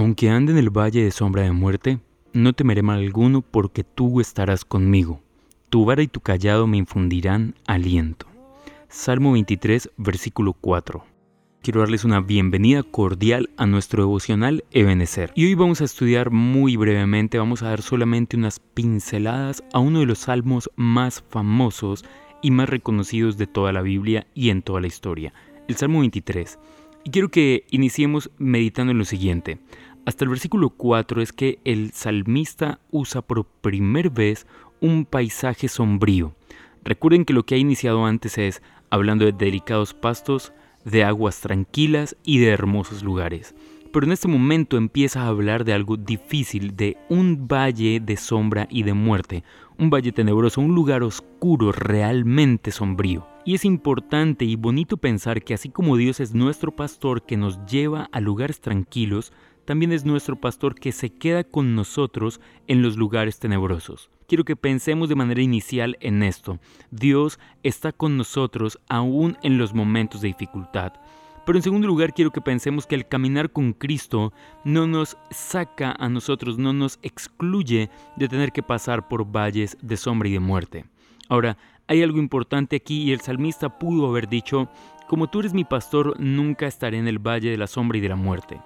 Aunque ande en el valle de sombra de muerte, no temeré mal alguno porque tú estarás conmigo. Tu vara y tu callado me infundirán aliento. Salmo 23, versículo 4. Quiero darles una bienvenida cordial a nuestro devocional Ebenecer. Y hoy vamos a estudiar muy brevemente, vamos a dar solamente unas pinceladas a uno de los salmos más famosos y más reconocidos de toda la Biblia y en toda la historia, el Salmo 23. Y quiero que iniciemos meditando en lo siguiente. Hasta el versículo 4 es que el salmista usa por primera vez un paisaje sombrío. Recuerden que lo que ha iniciado antes es hablando de delicados pastos, de aguas tranquilas y de hermosos lugares. Pero en este momento empieza a hablar de algo difícil, de un valle de sombra y de muerte, un valle tenebroso, un lugar oscuro, realmente sombrío. Y es importante y bonito pensar que así como Dios es nuestro pastor que nos lleva a lugares tranquilos, también es nuestro pastor que se queda con nosotros en los lugares tenebrosos. Quiero que pensemos de manera inicial en esto. Dios está con nosotros aún en los momentos de dificultad. Pero en segundo lugar quiero que pensemos que el caminar con Cristo no nos saca a nosotros, no nos excluye de tener que pasar por valles de sombra y de muerte. Ahora, hay algo importante aquí y el salmista pudo haber dicho, como tú eres mi pastor, nunca estaré en el valle de la sombra y de la muerte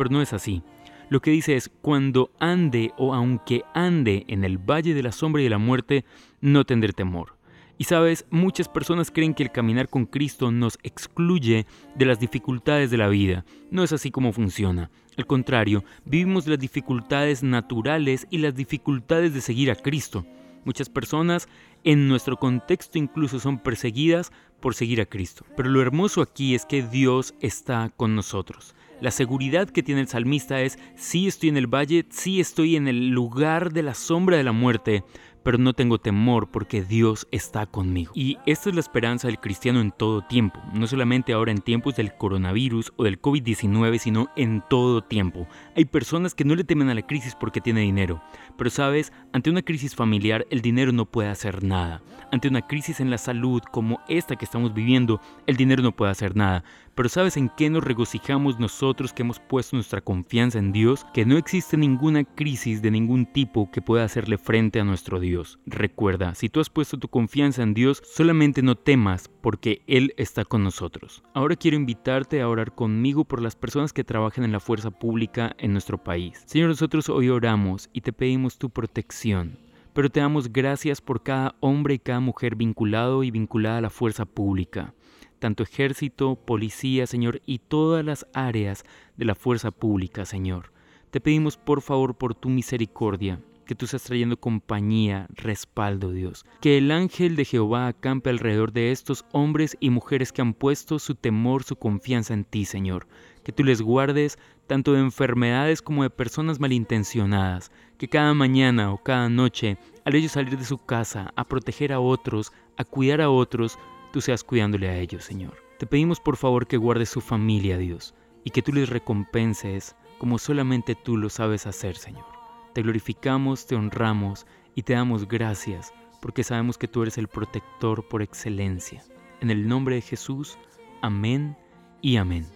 pero no es así. Lo que dice es, cuando ande o aunque ande en el valle de la sombra y de la muerte, no tendré temor. Y sabes, muchas personas creen que el caminar con Cristo nos excluye de las dificultades de la vida. No es así como funciona. Al contrario, vivimos las dificultades naturales y las dificultades de seguir a Cristo. Muchas personas en nuestro contexto incluso son perseguidas por seguir a Cristo. Pero lo hermoso aquí es que Dios está con nosotros. La seguridad que tiene el salmista es, sí estoy en el valle, sí estoy en el lugar de la sombra de la muerte, pero no tengo temor porque Dios está conmigo. Y esta es la esperanza del cristiano en todo tiempo, no solamente ahora en tiempos del coronavirus o del COVID-19, sino en todo tiempo. Hay personas que no le temen a la crisis porque tiene dinero, pero sabes, ante una crisis familiar el dinero no puede hacer nada. Ante una crisis en la salud como esta que estamos viviendo, el dinero no puede hacer nada. Pero ¿sabes en qué nos regocijamos nosotros que hemos puesto nuestra confianza en Dios? Que no existe ninguna crisis de ningún tipo que pueda hacerle frente a nuestro Dios. Recuerda, si tú has puesto tu confianza en Dios, solamente no temas porque Él está con nosotros. Ahora quiero invitarte a orar conmigo por las personas que trabajan en la fuerza pública en nuestro país. Señor, nosotros hoy oramos y te pedimos tu protección pero te damos gracias por cada hombre y cada mujer vinculado y vinculada a la fuerza pública tanto ejército, policía, Señor, y todas las áreas de la fuerza pública, Señor. Te pedimos por favor por tu misericordia, que tú estás trayendo compañía, respaldo, Dios. Que el ángel de Jehová acampe alrededor de estos hombres y mujeres que han puesto su temor, su confianza en ti, Señor. Que tú les guardes tanto de enfermedades como de personas malintencionadas. Que cada mañana o cada noche, al ellos salir de su casa a proteger a otros, a cuidar a otros, tú seas cuidándole a ellos, Señor. Te pedimos por favor que guardes su familia, Dios, y que tú les recompenses como solamente tú lo sabes hacer, Señor. Te glorificamos, te honramos y te damos gracias porque sabemos que tú eres el protector por excelencia. En el nombre de Jesús, amén y amén.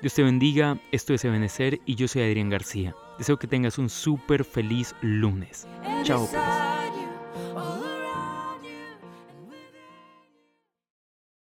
Dios te bendiga, esto es Ebenecer y yo soy Adrián García. Deseo que tengas un súper feliz lunes. Chao pues.